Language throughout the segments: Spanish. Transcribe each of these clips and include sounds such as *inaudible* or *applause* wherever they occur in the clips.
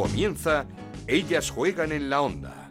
Comienza Ellas juegan en la onda.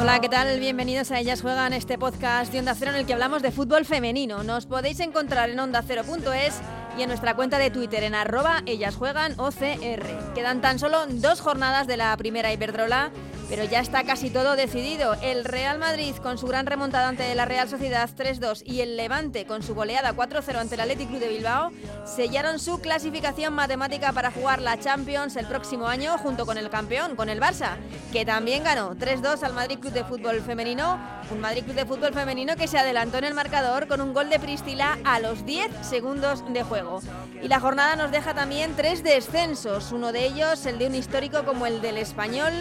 Hola, ¿qué tal? Bienvenidos a Ellas Juegan, este podcast de Onda Cero en el que hablamos de fútbol femenino. Nos podéis encontrar en ondacero.es y en nuestra cuenta de Twitter en arroba Ellas Juegan OCR. Quedan tan solo dos jornadas de la primera Iberdrola pero ya está casi todo decidido. El Real Madrid con su gran remontada ante la Real Sociedad 3-2 y el Levante con su goleada 4-0 ante el Athletic Club de Bilbao sellaron su clasificación matemática para jugar la Champions el próximo año junto con el campeón, con el Barça, que también ganó 3-2 al Madrid Club de Fútbol Femenino, un Madrid Club de Fútbol Femenino que se adelantó en el marcador con un gol de Pristila a los 10 segundos de juego. Y la jornada nos deja también tres descensos, uno de ellos el de un histórico como el del Español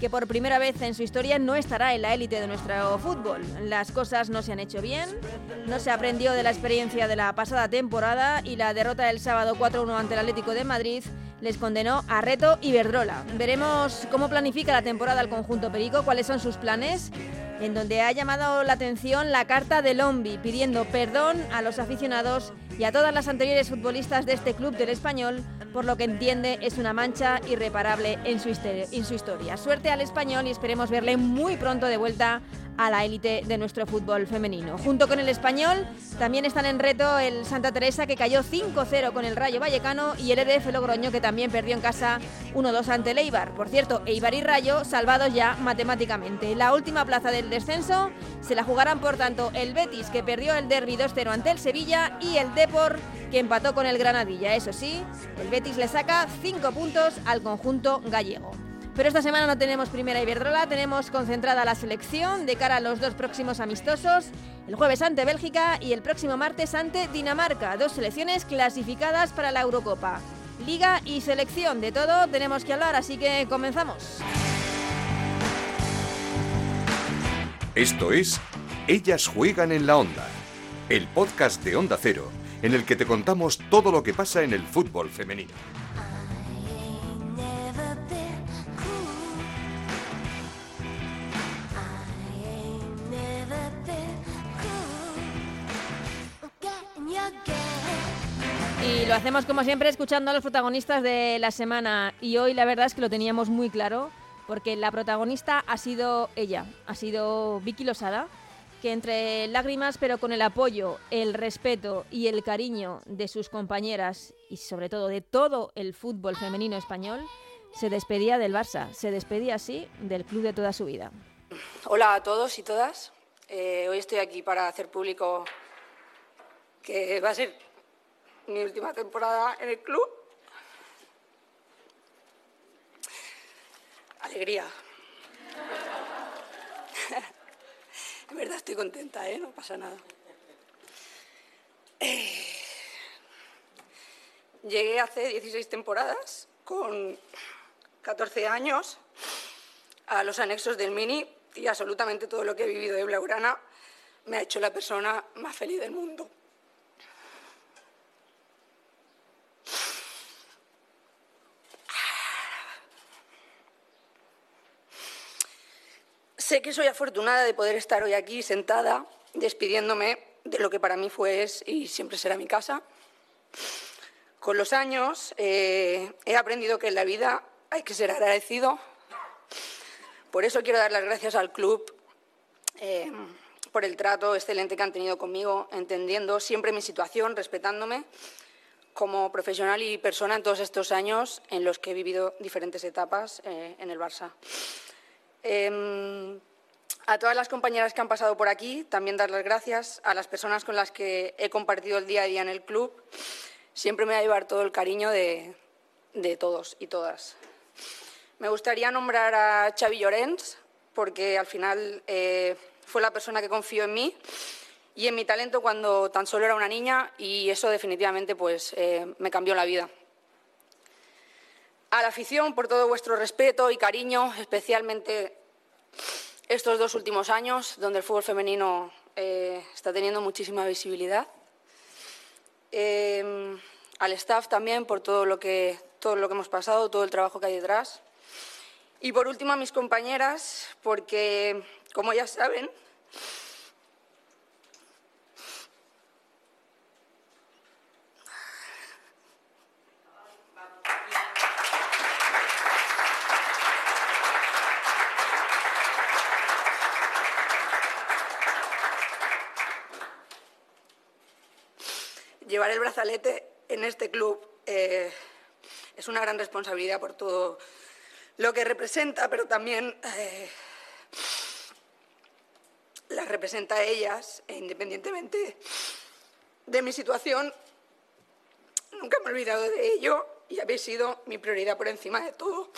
que por primera vez en su historia no estará en la élite de nuestro fútbol. Las cosas no se han hecho bien, no se aprendió de la experiencia de la pasada temporada y la derrota del sábado 4-1 ante el Atlético de Madrid les condenó a reto Iberdrola. Veremos cómo planifica la temporada el conjunto Perico, cuáles son sus planes, en donde ha llamado la atención la carta de Lombi pidiendo perdón a los aficionados y a todas las anteriores futbolistas de este club del español, por lo que entiende es una mancha irreparable en su, historia. Suerte al español y esperemos verle muy pronto de vuelta a la élite de nuestro fútbol femenino. Junto con el español también están en reto el Santa Teresa que cayó 5-0 con el Rayo Vallecano y el EDF Logroño que también perdió en casa 1-2 ante el Eibar. Por cierto, Eibar y Rayo salvados ya matemáticamente. La última plaza del descenso se la jugarán por tanto el Betis que perdió el derby 2-0 ante el Sevilla y el Depor que empató con el Granadilla. Eso sí, el Betis le saca 5 puntos al conjunto gallego. Pero esta semana no tenemos primera Iberdrola, tenemos concentrada la selección de cara a los dos próximos amistosos, el jueves ante Bélgica y el próximo martes ante Dinamarca, dos selecciones clasificadas para la Eurocopa. Liga y selección, de todo tenemos que hablar, así que comenzamos. Esto es Ellas juegan en la onda, el podcast de Onda Cero, en el que te contamos todo lo que pasa en el fútbol femenino. Y lo hacemos como siempre escuchando a los protagonistas de la semana. Y hoy la verdad es que lo teníamos muy claro, porque la protagonista ha sido ella, ha sido Vicky Losada, que entre lágrimas, pero con el apoyo, el respeto y el cariño de sus compañeras y sobre todo de todo el fútbol femenino español, se despedía del Barça, se despedía así del club de toda su vida. Hola a todos y todas. Eh, hoy estoy aquí para hacer público que va a ser mi última temporada en el club. Alegría. En verdad estoy contenta, ¿eh? No pasa nada. Eh, llegué hace 16 temporadas, con 14 años, a los anexos del Mini y absolutamente todo lo que he vivido de Blaugrana me ha hecho la persona más feliz del mundo. Sé que soy afortunada de poder estar hoy aquí sentada, despidiéndome de lo que para mí fue es y siempre será mi casa. Con los años eh, he aprendido que en la vida hay que ser agradecido. Por eso quiero dar las gracias al club eh, por el trato excelente que han tenido conmigo, entendiendo siempre mi situación, respetándome como profesional y persona en todos estos años en los que he vivido diferentes etapas eh, en el Barça. Em, a todas las compañeras que han pasado por aquí, también dar las gracias a las personas con las que he compartido el día a día en el club. Siempre me va a llevar todo el cariño de, todos y todas. Me gustaría nombrar a Xavi Llorens, porque al final eh, fue la persona que confió en mí y en mi talento cuando tan solo era una niña y eso definitivamente pues, eh, me cambió la vida a la afición por todo vuestro respeto y cariño, especialmente estos dos últimos años, donde el fútbol femenino eh, está teniendo muchísima visibilidad. Eh, al staff también por todo lo, que, todo lo que hemos pasado, todo el trabajo que hay detrás. Y por último a mis compañeras, porque, como ya saben, llevar el brazalete en este club eh, es una gran responsabilidad por todo lo que representa, pero también eh, las representa ellas, e independientemente de mi situación, nunca me he olvidado de ello y habéis sido mi prioridad por encima de todo.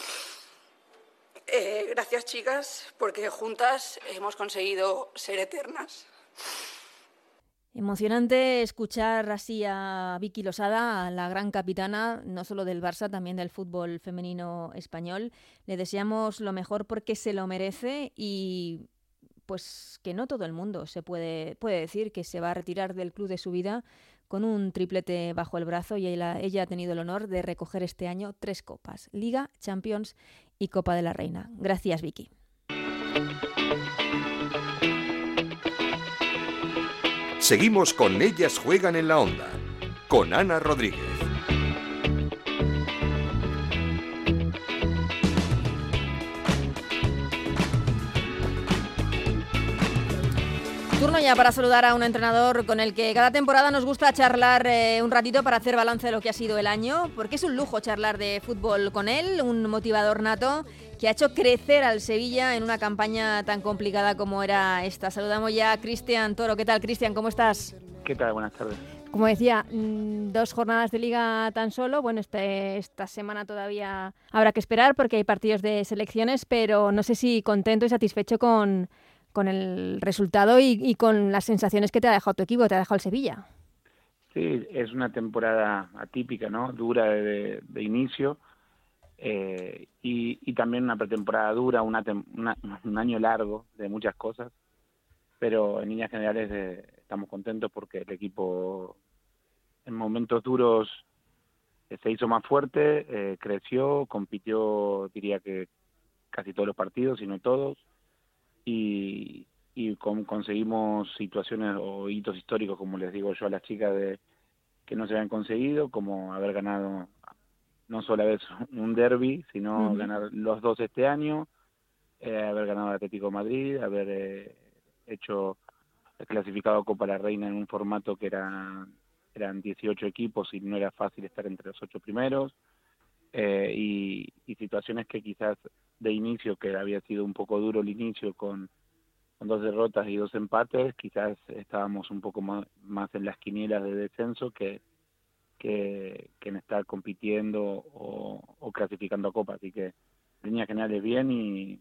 Eh, gracias, chicas, porque juntas hemos conseguido ser eternas. Emocionante escuchar así a Vicky Losada, la gran capitana, no solo del Barça, también del fútbol femenino español. Le deseamos lo mejor porque se lo merece y pues que no todo el mundo se puede, puede decir que se va a retirar del club de su vida con un triplete bajo el brazo y ella ha tenido el honor de recoger este año tres copas, Liga, Champions y Copa de la Reina. Gracias, Vicky. Seguimos con Ellas Juegan en la Onda, con Ana Rodríguez. Turno ya para saludar a un entrenador con el que cada temporada nos gusta charlar eh, un ratito para hacer balance de lo que ha sido el año, porque es un lujo charlar de fútbol con él, un motivador nato que ha hecho crecer al Sevilla en una campaña tan complicada como era esta. Saludamos ya a Cristian Toro. ¿Qué tal, Cristian? ¿Cómo estás? ¿Qué tal? Buenas tardes. Como decía, mm, dos jornadas de liga tan solo. Bueno, este, esta semana todavía habrá que esperar porque hay partidos de selecciones, pero no sé si contento y satisfecho con, con el resultado y, con las sensaciones que te ha dejado tu equipo, te ha dejado el Sevilla. Sí, es una temporada atípica, ¿no? Dura de, inicio eh, y, también una pretemporada dura, una, un año largo de muchas cosas, pero en líneas generales eh, estamos contentos porque el equipo en momentos duros eh, se hizo más fuerte, creció, compitió, diría que casi todos los partidos, si no todos, y, y conseguimos situaciones o hitos históricos, como les digo yo a las chicas, de que no se habían conseguido, como haber ganado no solo vez *laughs* un derby, sino ganar los dos este año, eh, haber ganado el Atlético Madrid, haber eh, hecho clasificado Copa la Reina en un formato que era, eran 18 equipos y no era fácil estar entre los ocho primeros, eh, y, situaciones que quizás de inicio, que había sido un poco duro el inicio con, dos derrotas y dos empates, quizás estábamos un poco más, más en las quinielas de descenso que que, en estar compitiendo o, clasificando a Copa. Así que en líneas generales bien y,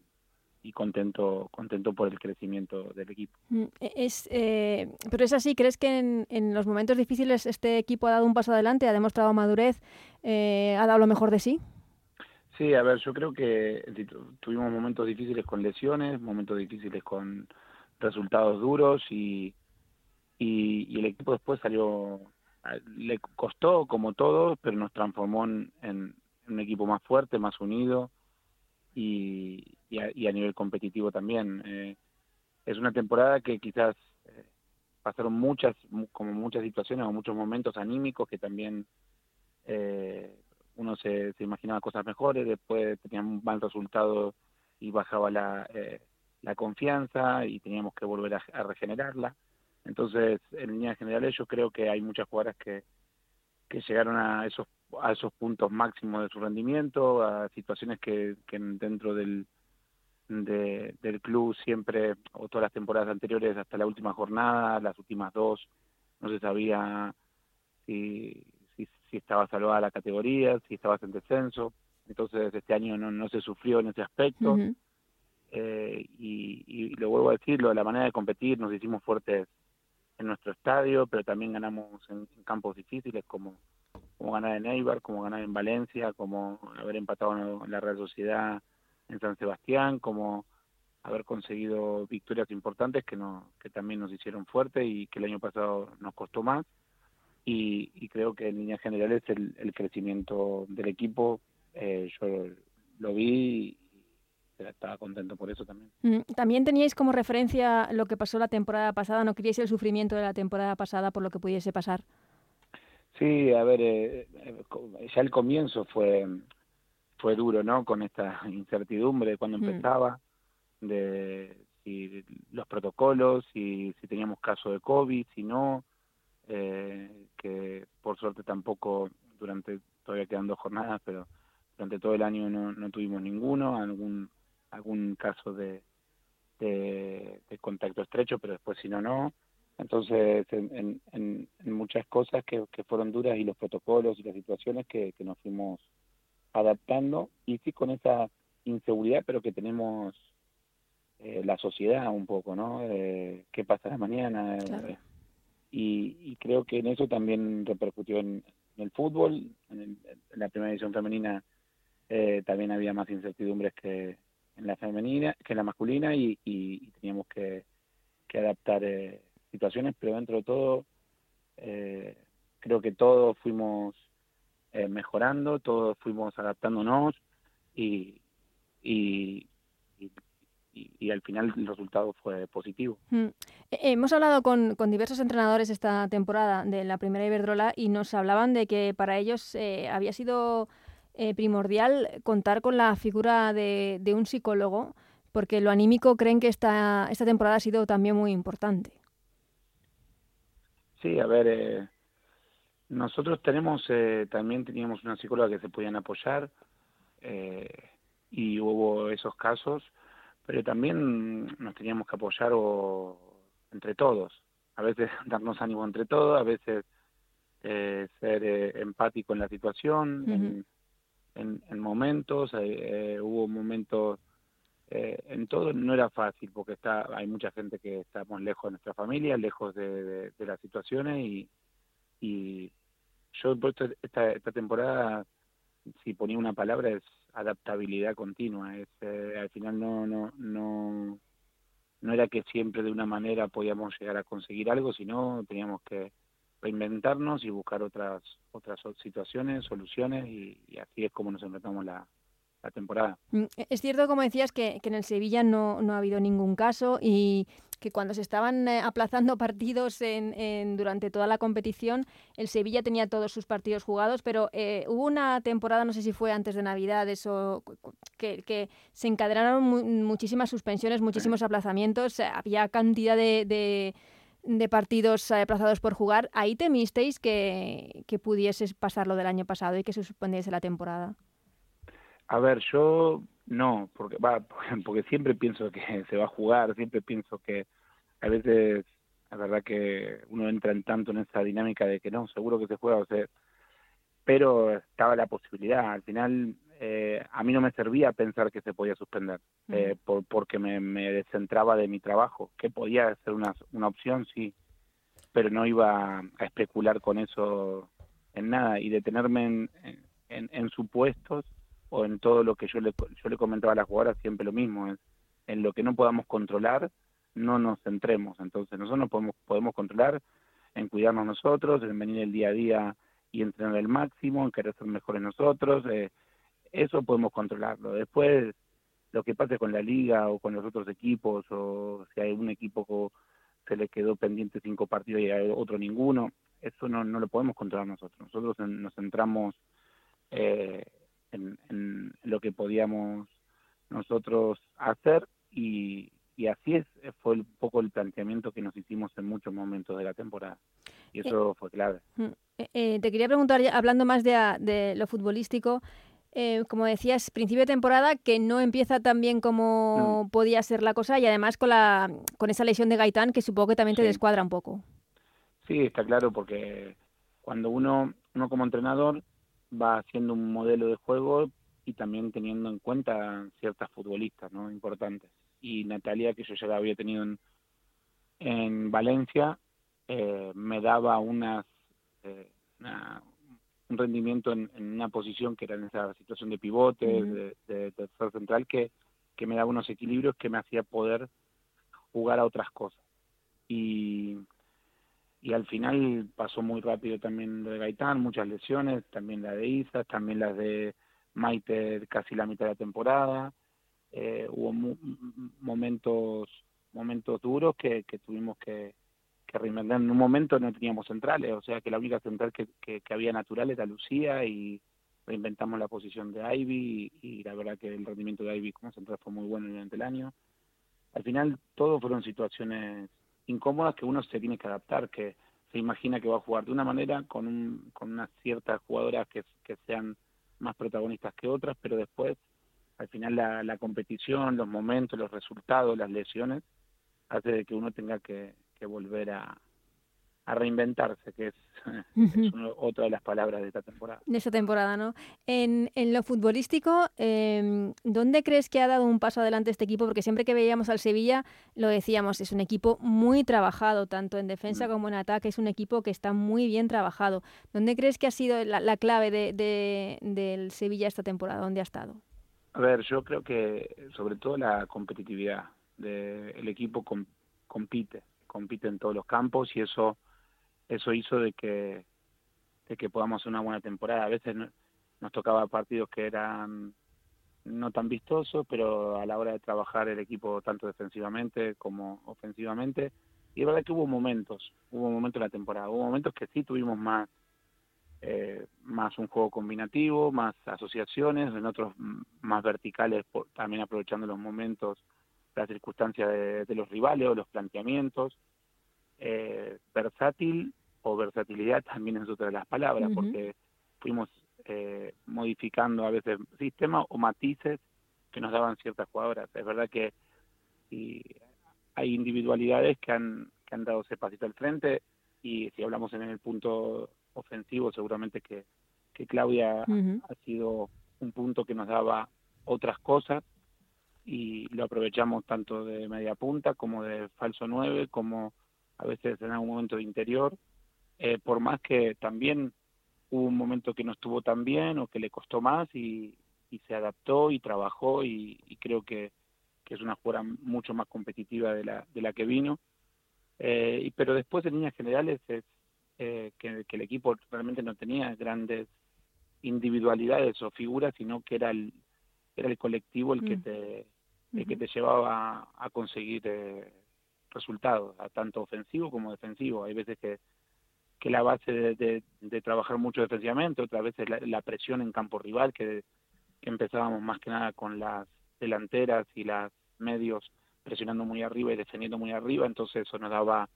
contento contento por el crecimiento del equipo. Mm, e, es, eh, pero es así, ¿crees que en, los momentos difíciles este equipo ha dado un paso adelante, ha demostrado madurez, eh, ha dado lo mejor de sí? Sí, a ver, yo creo que tuvimos momentos difíciles con lesiones, momentos difíciles con resultados duros y, y el equipo después salió le costó como todo, pero nos transformó en, un equipo más fuerte, más unido y, a, nivel competitivo también. Eh, es una temporada que quizás eh, pasaron muchas, como muchas situaciones o muchos momentos anímicos que también eh, uno se, imaginaba cosas mejores, después tenía un mal resultado y bajaba la, la confianza y teníamos que volver a regenerarla. Entonces, en líneas generales, yo creo que hay muchas jugadoras que, que llegaron a esos a esos puntos máximos de su rendimiento, a situaciones que, que dentro del, del club siempre, o todas las temporadas anteriores hasta la última jornada, las últimas dos, no se sabía si, si, estaba salvada la categoría, si estabas en descenso. Entonces este año no, no se sufrió en ese aspecto. eh, y, y lo vuelvo a decirlo, la manera de competir nos hicimos fuertes en nuestro estadio, pero también ganamos en, campos difíciles como, como ganar en Eibar, como ganar en Valencia, como haber empatado en la Real Sociedad en San Sebastián, como haber conseguido victorias importantes que, no, que también nos hicieron fuerte y que el año pasado nos costó más. Y, y creo que en líneas generales el, el crecimiento del equipo, eh, yo lo vi estaba contento por eso también. Mm, también teníais como referencia lo que pasó la temporada pasada, ¿no queríais el sufrimiento de la temporada pasada por lo que pudiese pasar? Sí, a ver, eh, eh, ya el comienzo fue fue duro, ¿no? Con esta *laughs* incertidumbre cuando mm. empezaba, de si los protocolos, si, si teníamos caso de COVID, si no, eh, que por suerte tampoco durante, todavía quedan dos jornadas, pero durante todo el año no, no tuvimos ninguno, algún, algún caso de, de, contacto estrecho, pero después si no, no. Entonces, en, en, muchas cosas que, que, fueron duras y los protocolos y las situaciones que, que nos fuimos adaptando y sí con esa inseguridad, pero que tenemos eh, la sociedad un poco, ¿no? Eh, ¿Qué pasa la mañana? Eh, y, creo que en eso también repercutió en, el fútbol. En, la primera edición femenina eh, también había más incertidumbres que en la femenina, que en la masculina, y, teníamos que, adaptar situaciones, pero dentro de todo creo que todos fuimos mejorando, todos fuimos adaptándonos y, y, y, al final el resultado fue positivo. Mm. Eh, hemos hablado con, con, diversos entrenadores esta temporada de la primera Iberdrola y nos hablaban de que para ellos eh, había sido eh, primordial contar con la figura de, de, un psicólogo porque lo anímico creen que esta, esta temporada ha sido también muy importante. Sí, a ver, nosotros tenemos, también teníamos una psicóloga que se podían apoyar y hubo esos casos pero también nos teníamos que apoyar o, entre todos, a veces *laughs* darnos ánimo entre todos, a veces eh, ser eh, empático en la situación, en, en, momentos, eh, hubo momentos, en todo no era fácil porque está hay mucha gente que estamos lejos de nuestra familia, lejos de, de, las situaciones y, y yo por esta, esta temporada, si ponía una palabra, es adaptabilidad continua. Es, eh, al final no, no, no, no era que siempre de una manera podíamos llegar a conseguir algo, sino teníamos que reinventarnos y buscar otras otras situaciones, soluciones y, y así es como nos enfrentamos la, la temporada. Mm, es cierto, como decías, que, que en el Sevilla no, no, ha habido ningún caso y que cuando se estaban eh, aplazando *laughs* partidos en, en, durante toda la competición, el Sevilla tenía todos sus partidos jugados, pero eh, hubo una temporada, no sé si fue antes de Navidad, eso, que, que se encadenaron muchísimas suspensiones, muchísimos aplazamientos, había cantidad de, de de partidos aplazados por jugar, ¿ahí temisteis que, que pudieses pasar lo del año pasado y que se suspendiese la temporada? A ver, yo no, porque va, *laughs* porque siempre pienso que *laughs* se va a jugar, siempre pienso que a veces la verdad que uno entra en tanto en esa dinámica de que no, seguro que se juega, o sea, pero estaba la posibilidad. Al final eh, a mí no me servía pensar que se podía suspender, eh, por, porque me, me, descentraba de mi trabajo, que podía ser una, una opción, sí, pero no iba a especular con eso en nada. Y detenerme en, en, en supuestos o en todo lo que yo le, yo le comentaba a las jugadoras siempre lo mismo, es en lo que no podamos controlar, no nos centremos. Entonces nosotros no podemos, podemos controlar en cuidarnos nosotros, en venir el día a día y entrenar el máximo, en querer ser mejores nosotros, eh, eso podemos controlarlo. Después, lo que pase con la liga o con los otros equipos, o si hay un equipo se le quedó pendiente cinco partidos y hay otro ninguno, eso no, no lo podemos controlar nosotros. Nosotros nos centramos eh, en, lo que podíamos nosotros hacer y, y así es, fue un poco el planteamiento que nos hicimos en muchos momentos de la temporada. Y eh, eso fue clave. Mm, eh, eh, te quería preguntar, hablando más de, de lo futbolístico, como decías, principio de temporada que no empieza tan bien como mm. podía ser la cosa y además con, la, con esa lesión de Gaitán que supongo que también te descuadra un poco. Sí, está claro, porque cuando uno, uno como entrenador va haciendo un modelo de juego y también teniendo en cuenta ciertas futbolistas no importantes. Y Natalia que yo ya la había tenido en, en Valencia eh, me daba unas eh, un rendimiento en, una posición que era en esa situación de pivote de, tercer central que que me daba unos equilibrios que me hacía poder jugar a otras cosas. Y y al final pasó muy rápido también lo de Gaitán, muchas lesiones, también la de Isa, también las de Maite casi la mitad de la temporada, eh, hubo momentos momentos duros que, que tuvimos que, que, reinventar. En un momento no teníamos centrales, o sea que la única central que, que, había natural era Lucía y reinventamos la posición de Ivy y, y, la verdad que el rendimiento de Ivy como central fue muy bueno durante el año. Al final todo fueron situaciones incómodas que uno se tiene que adaptar, que se imagina que va a jugar de una manera con, un, con unas ciertas jugadoras que, sean más protagonistas que otras, pero después, al final, la, la competición, los momentos, los resultados, las lesiones, hace de que uno tenga que volver a, a reinventarse, que es, *laughs* otra de las palabras de esta temporada. De esta temporada, ¿no? En, en lo futbolístico, eh, ¿dónde crees que ha dado un paso adelante este equipo? Porque siempre que veíamos al Sevilla, lo decíamos, es un equipo muy trabajado, tanto en defensa mm. como en ataque, es un equipo que está muy bien trabajado. ¿Dónde crees que ha sido la, la clave de, de, del Sevilla esta temporada? ¿Dónde ha estado? A ver, yo creo que sobre todo la competitividad. De, el equipo com, compite, compite en todos los campos y eso eso hizo de que de que podamos hacer una buena temporada. A veces nos tocaba partidos que eran no tan vistosos, pero a la hora de trabajar el equipo tanto defensivamente como ofensivamente, y es verdad que hubo momentos, hubo momentos en la temporada, hubo momentos que sí tuvimos más eh, más un juego combinativo, más asociaciones, en otros más verticales, también aprovechando los momentos, las circunstancias de, de los rivales o los planteamientos. Eh, versátil o versatilidad también es otra de las palabras, porque fuimos eh, modificando a veces sistemas o matices que nos daban ciertas jugadoras. Es verdad que y hay individualidades que han, que han dado ese pasito al frente y si hablamos en el punto ofensivo, seguramente que, que Claudia ha sido un punto que nos daba otras cosas y lo aprovechamos tanto de media punta como de falso 9, como a veces en algún momento de interior eh, por más que también hubo un momento que no estuvo tan bien o que le costó más y, se adaptó y trabajó y, creo que, es una jugadora mucho más competitiva de la, de la que vino. Eh, pero después en líneas generales es eh, que, el equipo realmente no tenía grandes individualidades o figuras, sino que era el, era el colectivo el que mm. te, el que te llevaba a, conseguir resultados, tanto ofensivo como defensivo. Hay veces que que la base de, de, trabajar mucho defensivamente, otra vez la, la presión en campo rival, que, empezábamos más que nada con las delanteras y las medios presionando muy arriba y defendiendo muy arriba, entonces eso nos daba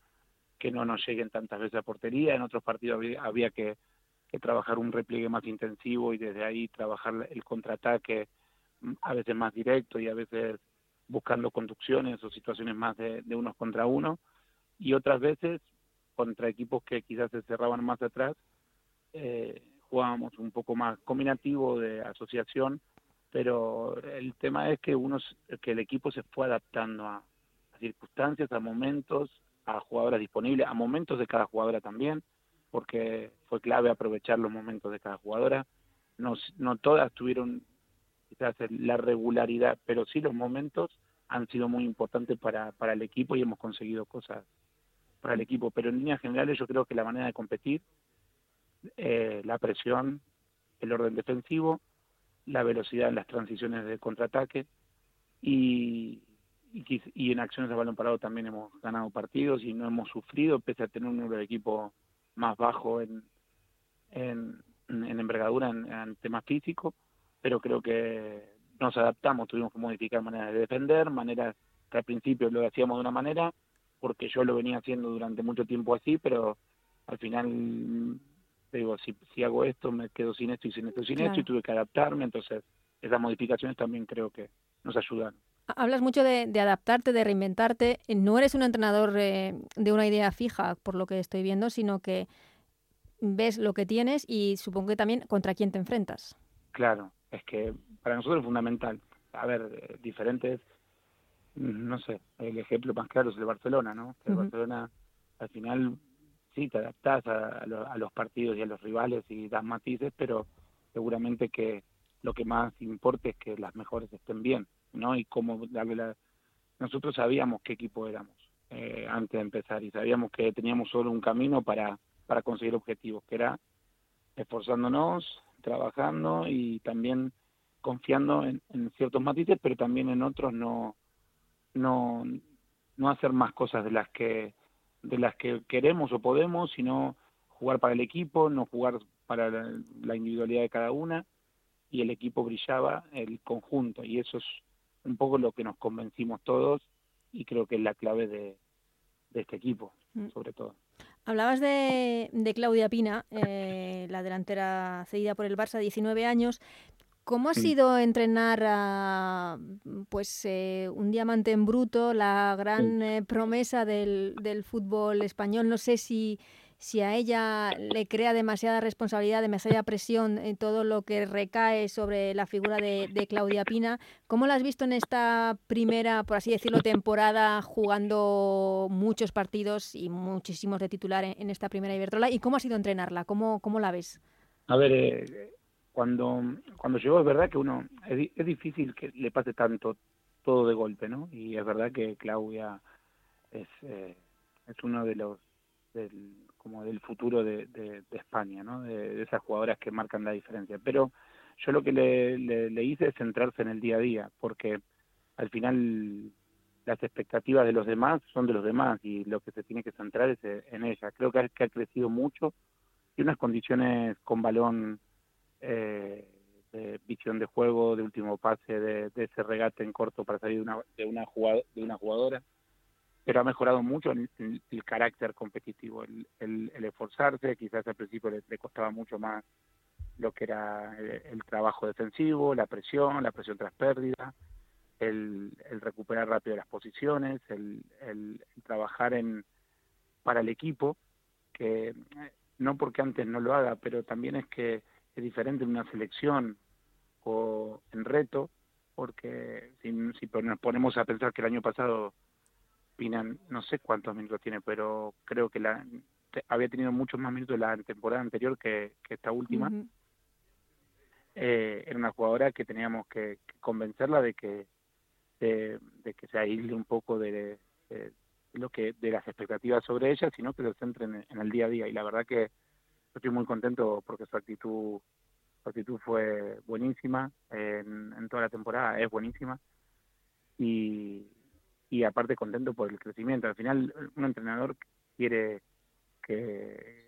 que no nos lleguen tantas veces a portería, en otros partidos había, que, que, trabajar un repliegue más intensivo y desde ahí trabajar el contraataque mm, a veces más directo y a veces buscando conducciones o situaciones más de, de unos contra uno, y otras veces contra equipos que quizás se cerraban más atrás, eh, jugábamos un poco más combinativo de asociación, pero el tema es que uno que el equipo se fue adaptando a, circunstancias, a momentos, a jugadoras disponibles, a momentos de cada jugadora también, porque fue clave aprovechar los momentos de cada jugadora. No, no todas tuvieron la regularidad, pero sí los momentos han sido muy importantes para, para el equipo y hemos conseguido cosas para el equipo, pero en líneas generales yo creo que la manera de competir, eh, la presión, el orden defensivo, la velocidad en las transiciones de contraataque y, y, en acciones de balón parado también hemos ganado partidos y no hemos sufrido pese a tener un número de equipo más bajo en, en, en envergadura en, en temas físicos, pero creo que nos adaptamos, tuvimos que modificar maneras de defender, maneras que al principio lo hacíamos de una manera porque yo lo venía haciendo durante mucho tiempo así, pero al final digo, si, si hago esto me quedo sin esto y sin esto y sin esto y tuve que adaptarme, entonces esas modificaciones también creo que nos ayudan. Hablas mucho de, adaptarte, de reinventarte. No eres un entrenador eh, de una idea fija, por lo que estoy viendo, sino que ves lo que tienes y supongo que también contra quién te enfrentas. Claro, es que para nosotros es fundamental. A ver, eh, diferentes no sé, el ejemplo más claro es el Barcelona, ¿no? El Barcelona al final sí te adaptás a, los partidos y a los rivales y das matices, pero seguramente que lo que más importa es que las mejores estén bien, ¿no? Y cómo darle la... Nosotros sabíamos qué equipo éramos eh, antes de empezar y sabíamos que teníamos solo un camino para, para conseguir objetivos, que era esforzándonos, trabajando y también confiando en ciertos matices, pero también en otros no no, no hacer más cosas de las que de las que queremos o podemos, sino jugar para el equipo, no jugar para la, individualidad de cada una y el equipo brillaba el conjunto y eso es un poco lo que nos convencimos todos y creo que es la clave de, de este equipo, mm. sobre todo. Hablabas de, Claudia Pina, eh, la delantera cedida por el Barça, 19 años. ¿Cómo ha sido entrenar a pues, eh, un diamante en bruto, la gran eh, promesa del, del, fútbol español? No sé si, si a ella le crea demasiada responsabilidad, demasiada presión en todo lo que recae sobre la figura de, Claudia Pina. ¿Cómo la has visto en esta primera, por así decirlo, temporada jugando muchos partidos y muchísimos de titular en, esta primera Iberdrola? ¿Y cómo ha sido entrenarla? ¿Cómo, cómo la ves? A ver, eh, cuando, cuando llegó es verdad que uno, es, es difícil que le pase tanto todo de golpe, ¿no? Y es verdad que Claudia es, eh, es uno de los del, como del futuro de, de, España, ¿no? De, esas jugadoras que marcan la diferencia. Pero yo lo que le, le, hice es centrarse en el día a día, porque al final las expectativas de los demás son de los demás y lo que se tiene que centrar es en ella. Creo que ha, que ha crecido mucho y unas condiciones con balón eh, de visión de juego, de último pase, de, ese regate en corto para salir de una, de una, de una jugadora pero ha mejorado mucho el, carácter competitivo, el, esforzarse, quizás al principio le, costaba mucho más lo que era el, trabajo defensivo, la presión, la presión tras pérdida, el, recuperar rápido las posiciones, el, trabajar en para el equipo, que no porque antes no lo haga, pero también es que es diferente en una selección o en reto, porque si nos ponemos a pensar que el año pasado Pinan, no sé cuántos minutos tiene, pero creo que la había tenido muchos más minutos la temporada anterior que, esta última. eh, era una jugadora que teníamos que, convencerla de que de, que se aísle un poco de, lo que de las expectativas sobre ella, sino que se centre en, el día a día. Y la verdad que estoy muy contento porque su actitud su actitud fue buenísima en, en toda la temporada, es buenísima. Y, y aparte contento por el crecimiento. Al final, un entrenador quiere que,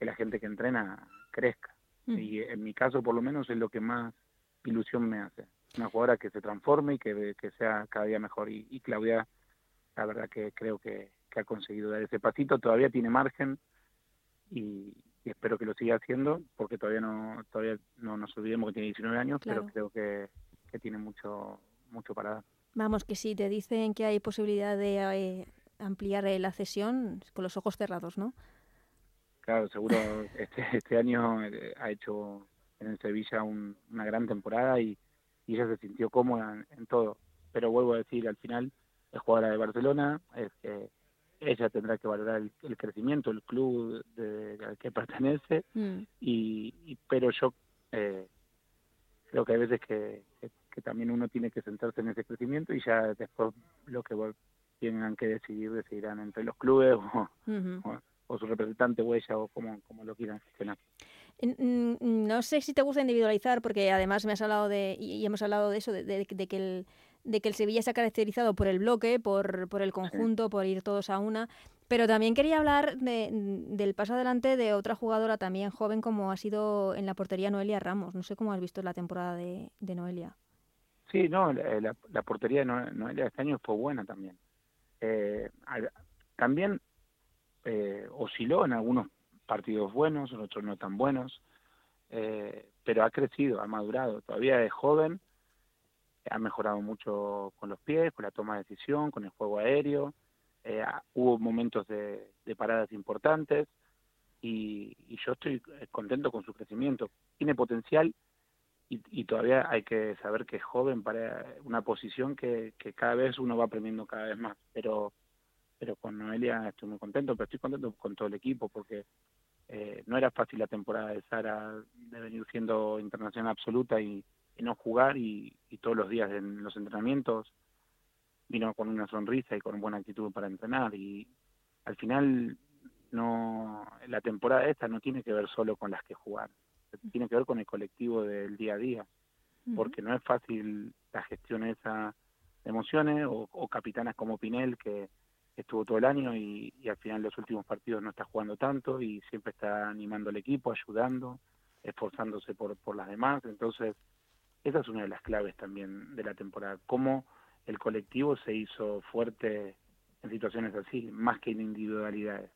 la gente que entrena crezca. Mm. Y en mi caso, por lo menos, es lo que más ilusión me hace. Una jugadora que se transforme y que, que sea cada día mejor. Y, Claudia, la verdad que creo que, ha conseguido dar ese pasito. Todavía tiene margen y, espero que lo siga haciendo, porque todavía no todavía no nos olvidemos que tiene 19 años, pero creo que, que tiene mucho mucho para dar. Vamos, que si te dicen que hay posibilidad de eh, ampliar eh, la cesión, con los ojos cerrados, ¿no? Claro, seguro *laughs* este, este año eh, ha hecho en el Sevilla una gran temporada y, ella se sintió cómoda en, todo. Pero vuelvo a decir, al final es jugadora de Barcelona, es que ella tendrá que valorar el, crecimiento, el club de, al que pertenece, mm. y, pero yo creo que hay veces que, que también uno tiene que centrarse en ese crecimiento y ya después lo que tengan que decidir decidirán entre los clubes *laughs* o, su representante huella o como, como lo quieran gestionar. No sé si te gusta individualizar, porque además me has hablado de, y hemos hablado de eso, de, que el de que el Sevilla se ha caracterizado por el bloque, por, por el conjunto, por ir todos a una. Pero también quería hablar de, del paso adelante de otra jugadora también joven como ha sido en la portería Noelia Ramos. No sé cómo has visto la temporada de, de Noelia. Sí, no, la, la, portería de Noelia este año fue buena también. Eh, también eh, osciló en algunos partidos buenos, en otros no tan buenos, eh, pero ha crecido, ha madurado. Todavía es joven, ha mejorado mucho con los pies, con la toma de decisión, con el juego aéreo. Eh, hubo momentos de, de paradas importantes y, y, yo estoy contento con su crecimiento. Tiene potencial y, todavía hay que saber que es joven para una posición que, que cada vez uno va aprendiendo cada vez más. Pero pero con Noelia estoy muy contento, pero estoy contento con todo el equipo porque eh, no era fácil la temporada de Sara de venir siendo internacional absoluta y, no jugar y, y, todos los días en los entrenamientos vino con una sonrisa y con buena actitud para entrenar y al final no la temporada esta no tiene que ver solo con las que jugar tiene que ver con el colectivo del día a día, porque no es fácil la gestión esa de emociones o, capitanas como Pinel que estuvo todo el año y, al final los últimos partidos no está jugando tanto y siempre está animando al equipo, ayudando, esforzándose por, por las demás. Entonces, esa es una de las claves también de la temporada, cómo el colectivo se hizo fuerte en situaciones así, más que en individualidades.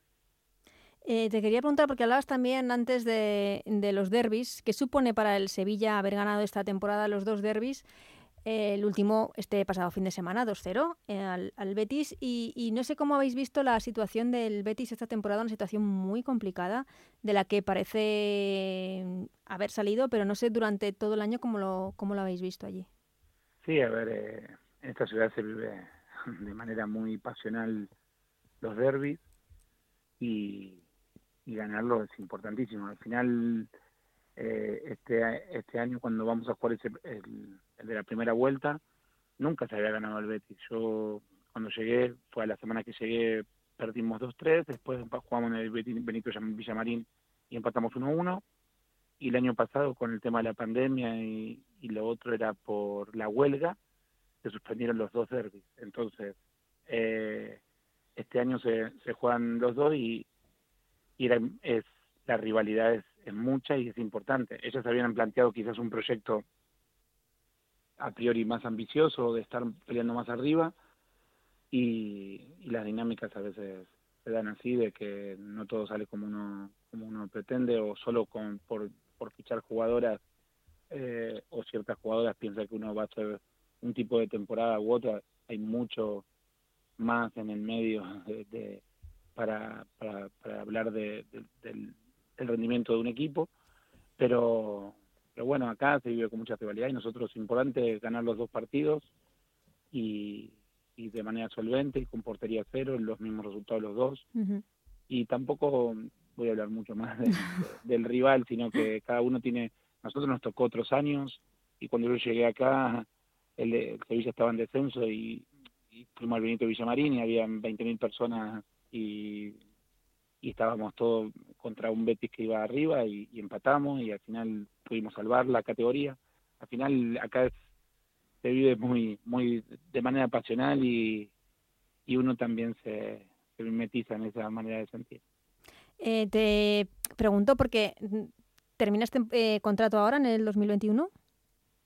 Eh, te quería preguntar, porque hablabas también antes de, los derbis, ¿qué supone para el Sevilla haber ganado esta temporada los dos derbis? el último este pasado fin de semana, 2-0 eh, al, Betis. Y, no sé cómo habéis visto la situación del Betis esta temporada, una situación muy complicada, de la que parece mm, haber salido, pero no sé durante todo el año cómo lo, cómo lo habéis visto allí. Sí, a ver, eh, en esta ciudad se vive *laughs* de manera muy pasional los derbis y, y ganarlo es importantísimo. Al final eh, este, este año cuando vamos a jugar ese, el, de la primera vuelta, nunca se había ganado el Betis. Yo cuando llegué, fue a la semana que llegué, perdimos 2-3, después jugamos en el Benito Villamarín y empatamos 1-1. Y el año pasado, con el tema de la pandemia y, lo otro era por la huelga, se suspendieron los dos derbis. Entonces, eh, este año se, se juegan los dos y, y era, es, la rivalidad es es mucha y es importante. Ellos habían planteado quizás un proyecto a priori más ambicioso de estar peleando más arriba y, las dinámicas a veces se dan así de que no todo sale como uno como uno pretende o solo con por, por fichar jugadoras eh, o ciertas jugadoras piensa que uno va a hacer un tipo de temporada u otra hay mucho más en el medio de, para, para, para hablar de, del, el rendimiento de un equipo, pero, pero bueno, acá se vive con mucha rivalidad y nosotros es importante ganar los dos partidos y, y de manera solvente y con portería cero, los mismos resultados los dos. Y tampoco voy a hablar mucho más *laughs* del rival, sino que cada uno tiene, nosotros nos tocó otros años y cuando yo llegué acá, el, el Sevilla estaba en descenso y, y fuimos al Benito Villamarín y habían 20.000 personas y y estábamos todos contra un Betis que iba arriba y, empatamos y al final pudimos salvar la categoría. Al final acá se vive muy muy de manera pasional y, y uno también se, se mimetiza en esa manera de sentir. Eh, te pregunto porque terminaste eh, contrato ahora en el 2021.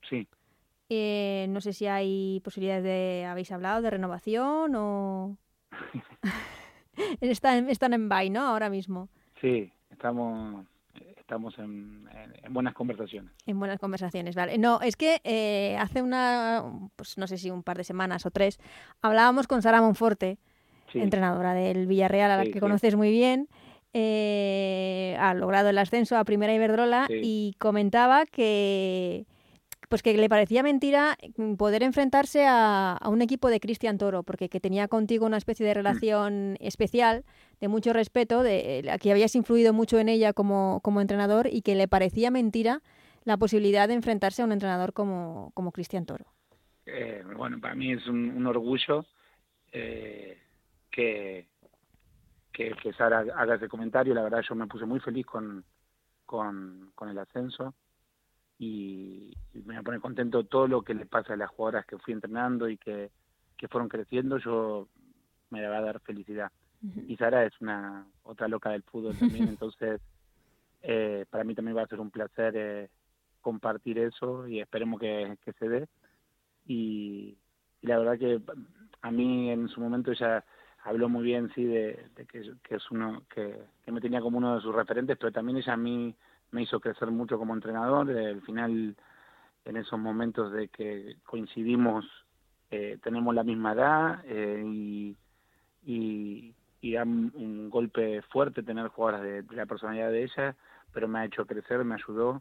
Sí. Eh, no sé si hay posibilidades de habéis hablado de renovación o *laughs* *laughs* están, están en Bay, ¿no? Ahora mismo. Sí, estamos estamos en, buenas conversaciones. En buenas conversaciones, vale. No, es que eh, hace una, pues no sé si un par de semanas o tres, hablábamos con Sara Monforte, entrenadora del Villarreal, a la que conoces muy bien. Eh, ha logrado el ascenso a Primera Iberdrola y comentaba que, pues que le parecía mentira mm, poder enfrentarse a, un equipo de Cristian Toro, porque que tenía contigo una especie de mm. relación especial, de mucho respeto, de eh, que habías influido mucho en ella como, como entrenador y que le parecía mentira la posibilidad de enfrentarse a un entrenador como, como Cristian Toro. Eh, bueno, para mí es un, orgullo eh, que, que, Sara haga ese comentario. La verdad, yo me puse muy feliz con, con, con el ascenso y, me voy a poner contento todo lo que le pasa a las jugadoras que fui entrenando y que, que fueron creciendo, yo me va a dar felicidad. Y Sara es una otra loca del fútbol también, *laughs* entonces eh, para mí también va a ser un placer eh, compartir eso y esperemos que, que se dé. Y, la verdad que a mí en su momento ella habló muy bien sí de, que, que, es uno que, que me tenía como uno de sus referentes, pero también ella a mí me hizo crecer mucho como entrenador. Al final, en esos momentos de que coincidimos, eh, tenemos la misma edad eh, y, y, da un, golpe fuerte tener jugadoras de, la personalidad de ella, pero me ha hecho crecer, me ayudó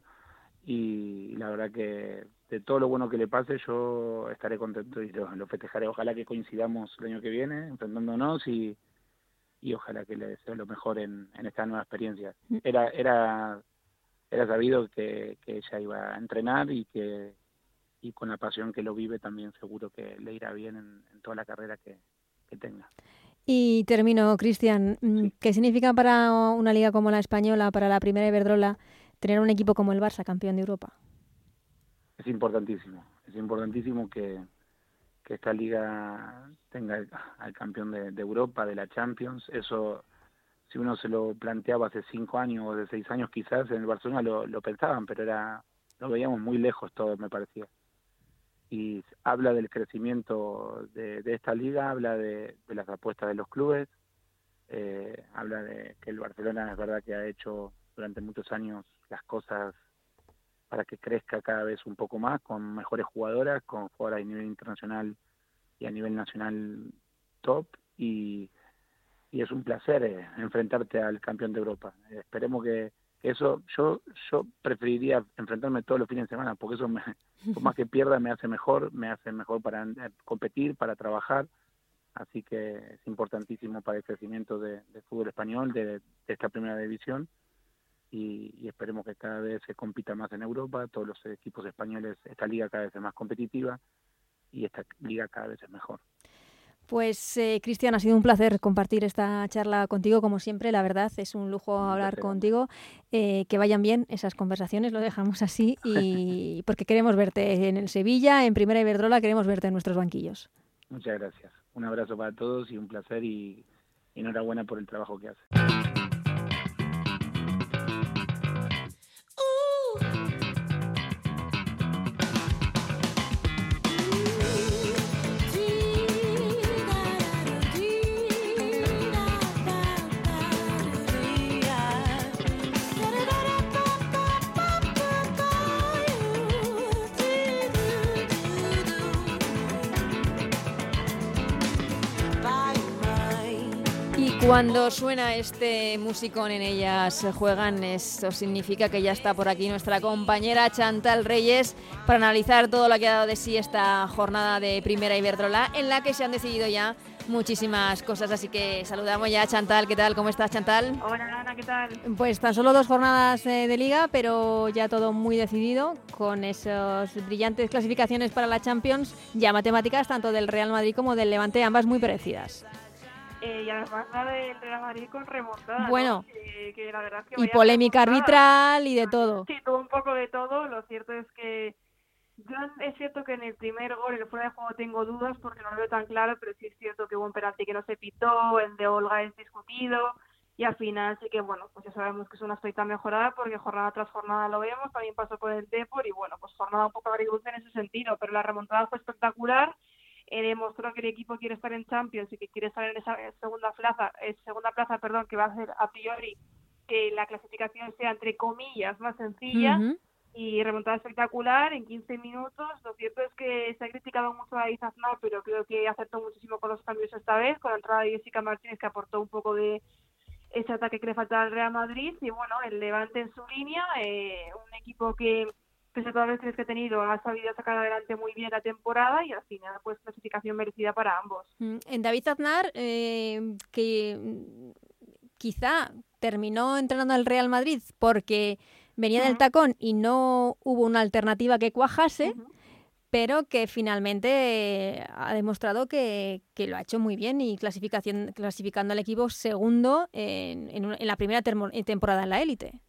y la verdad que de todo lo bueno que le pase yo estaré contento y lo, festejaré. Ojalá que coincidamos el año que viene enfrentándonos y, y ojalá que le deseo lo mejor en, en esta nueva experiencia. Mm. Era, era era sabido que, ella iba a entrenar y que y con la pasión que lo vive también seguro que le irá bien en, toda la carrera que, tenga. Y termino, Cristian, mm, ¿qué significa para una liga como la española, para la primera Iberdrola, tener un equipo como el Barça, campeón de Europa? Es importantísimo, es importantísimo que, esta liga tenga al campeón de, de Europa, de la Champions, eso si uno se lo planteaba hace cinco años o de seis años quizás en el Barcelona lo, pensaban, pero era lo veíamos muy lejos todo, me parecía. Y habla del crecimiento de, esta liga, habla de, las apuestas de los clubes, eh, habla de que el Barcelona es verdad que ha hecho durante muchos años las cosas para que crezca cada vez un poco más, con mejores jugadoras, con jugadoras a nivel internacional y a nivel nacional top, y, y es un placer eh, enfrentarte al campeón de Europa. esperemos que eso, yo yo preferiría enfrentarme todos los fines de semana, porque eso, me, *laughs* por más que pierda, me hace mejor, me hace mejor para eh, competir, para trabajar, así que es importantísimo para el crecimiento del fútbol español, de esta primera división, y, esperemos que cada vez se compita más en Europa, todos los equipos españoles, esta liga cada vez es más competitiva y esta liga cada vez es mejor. Pues eh, Cristian, ha sido un placer compartir esta charla contigo, como siempre, la verdad, es un lujo hablar contigo. Eh, que vayan bien esas conversaciones, lo dejamos así, y *laughs* porque queremos verte en el Sevilla, en Primera Iberdrola, queremos verte en nuestros banquillos. Muchas gracias. Un abrazo para todos y un placer y enhorabuena por el trabajo que haces. Cuando suena este musicón en ellas juegan, esto significa que ya está por aquí nuestra compañera Chantal Reyes para analizar todo lo que ha dado de sí esta jornada de Primera Iberdrola, en la que se han decidido ya muchísimas cosas. Así que saludamos ya a Chantal. ¿Qué tal? ¿Cómo estás, Chantal? Hola, Ana, ¿qué tal? Pues tan solo dos jornadas eh, de liga, pero ya todo muy decidido, con esas brillantes clasificaciones para la Champions, ya matemáticas tanto del Real Madrid como del Levante, ambas muy parecidas. Eh, y además la del Real Madrid con remontada. Bueno, que, la verdad y polémica arbitral y de todo. Sí, todo un poco de todo. Lo cierto es que yo es cierto que en el primer gol, en el fuera de juego, tengo dudas porque no lo veo tan claro, pero sí es cierto que hubo un penalti que no se pitó, el de Olga es discutido. Y al final sí que, bueno, pues ya sabemos que es una aspecto mejorada porque jornada tras jornada lo vemos, también pasó por el Depor y bueno, pues jornada un poco agridulce en ese sentido, pero la remontada fue espectacular eh, demostró que el equipo quiere estar en Champions y que quiere estar en esa segunda plaza, eh, segunda plaza, perdón, que va a ser a priori que la clasificación sea entre comillas más sencilla y remontada espectacular en 15 minutos. Lo cierto es que se ha criticado mucho a David Aznar, pero creo que acertó muchísimo con los cambios esta vez, con la entrada de Jessica Martínez que aportó un poco de ese ataque que le faltaba al Real Madrid y bueno, el Levante en su línea, eh, un equipo que pese a todas las veces que he tenido, ha sabido sacar adelante muy bien la temporada y al final, pues clasificación merecida para ambos. Mm, en David Aznar, eh, que mm, quizá terminó entrenando al Real Madrid porque venía del tacón y no hubo una alternativa que cuajase. pero que finalmente ha demostrado que, lo ha hecho muy bien y clasificación, clasificando al equipo segundo en, en la primera temporada en la élite.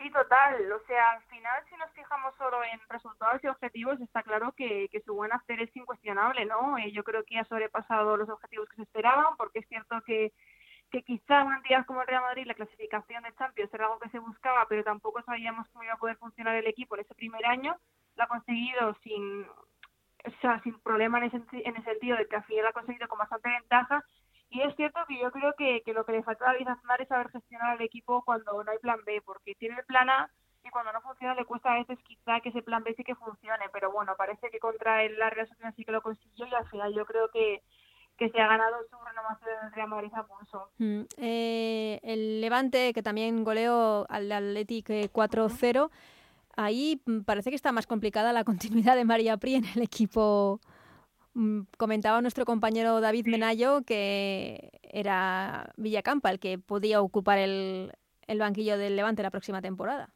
Sí, total. O sea, al final, si nos fijamos solo en resultados y objetivos, está claro que, que su buen hacer es incuestionable, ¿no? Eh, yo creo que ha sobrepasado los objetivos que se esperaban, porque es cierto que, que quizá una entidad como el Real Madrid, la clasificación de Champions era algo que se buscaba, pero tampoco sabíamos cómo iba a poder funcionar el equipo en ese primer año. Lo ha conseguido sin, o sea, sin problema en ese, en el sentido de que al final ha conseguido con bastante ventaja y es cierto que yo creo que, que lo que le falta a David es saber gestionar al equipo cuando no hay plan B, porque tiene el plan A y cuando no funciona le cuesta a veces quizá que ese plan B sí que funcione, pero bueno, parece que contra el Real Sociedad sí que lo consiguió y al final yo creo que, que se ha ganado su renovación del Real Madrid a. Mm, eh, el Levante, que también goleó al Athletic 4-0, ahí mm, parece que está más complicada la continuidad de María Pri en el equipo comentaba nuestro compañero David Menayo que era Villacampa el que podía ocupar el, el banquillo del Levante la próxima temporada.